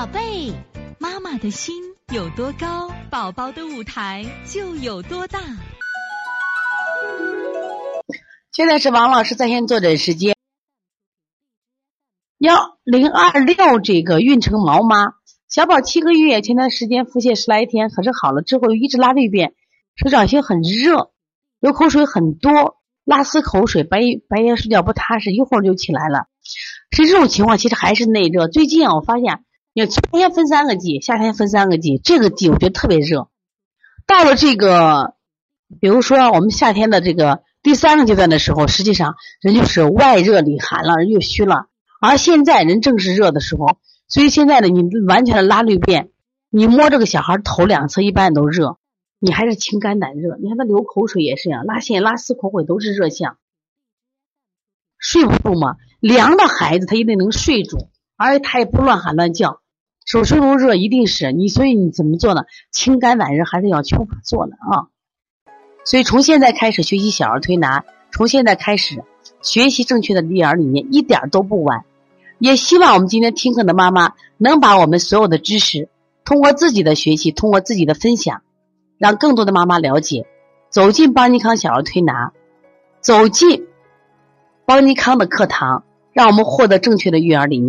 宝贝，妈妈的心有多高，宝宝的舞台就有多大。现在是王老师在线坐诊时间。幺零二六这个运城毛妈，小宝七个月，前段时间腹泻十来天，可是好了之后又一直拉绿便，手掌心很热，流口水很多，拉丝口水，白白天睡觉不踏实，一会儿就起来了。是这种情况，其实还是内热。最近啊，我发现，春天分三个季，夏天分三个季，这个季我觉得特别热。到了这个，比如说我们夏天的这个第三个阶段的时候，实际上人就是外热里寒了，人就虚了。而现在人正是热的时候，所以现在呢，你完全的拉绿便，你摸这个小孩头两侧一般都热，你还是清肝胆热。你看他流口水也是一样，拉线、拉丝、口水都是热象，睡不住嘛。凉的孩子他一定能睡住，而且他也不乱喊乱叫。手手都热，一定是你，所以你怎么做呢？清肝暖热还是要求法做的啊。所以从现在开始学习小儿推拿，从现在开始学习正确的育儿理念，一点都不晚。也希望我们今天听课的妈妈能把我们所有的知识，通过自己的学习，通过自己的分享，让更多的妈妈了解，走进邦尼康小儿推拿，走进邦尼康的课堂，让我们获得正确的育儿理念。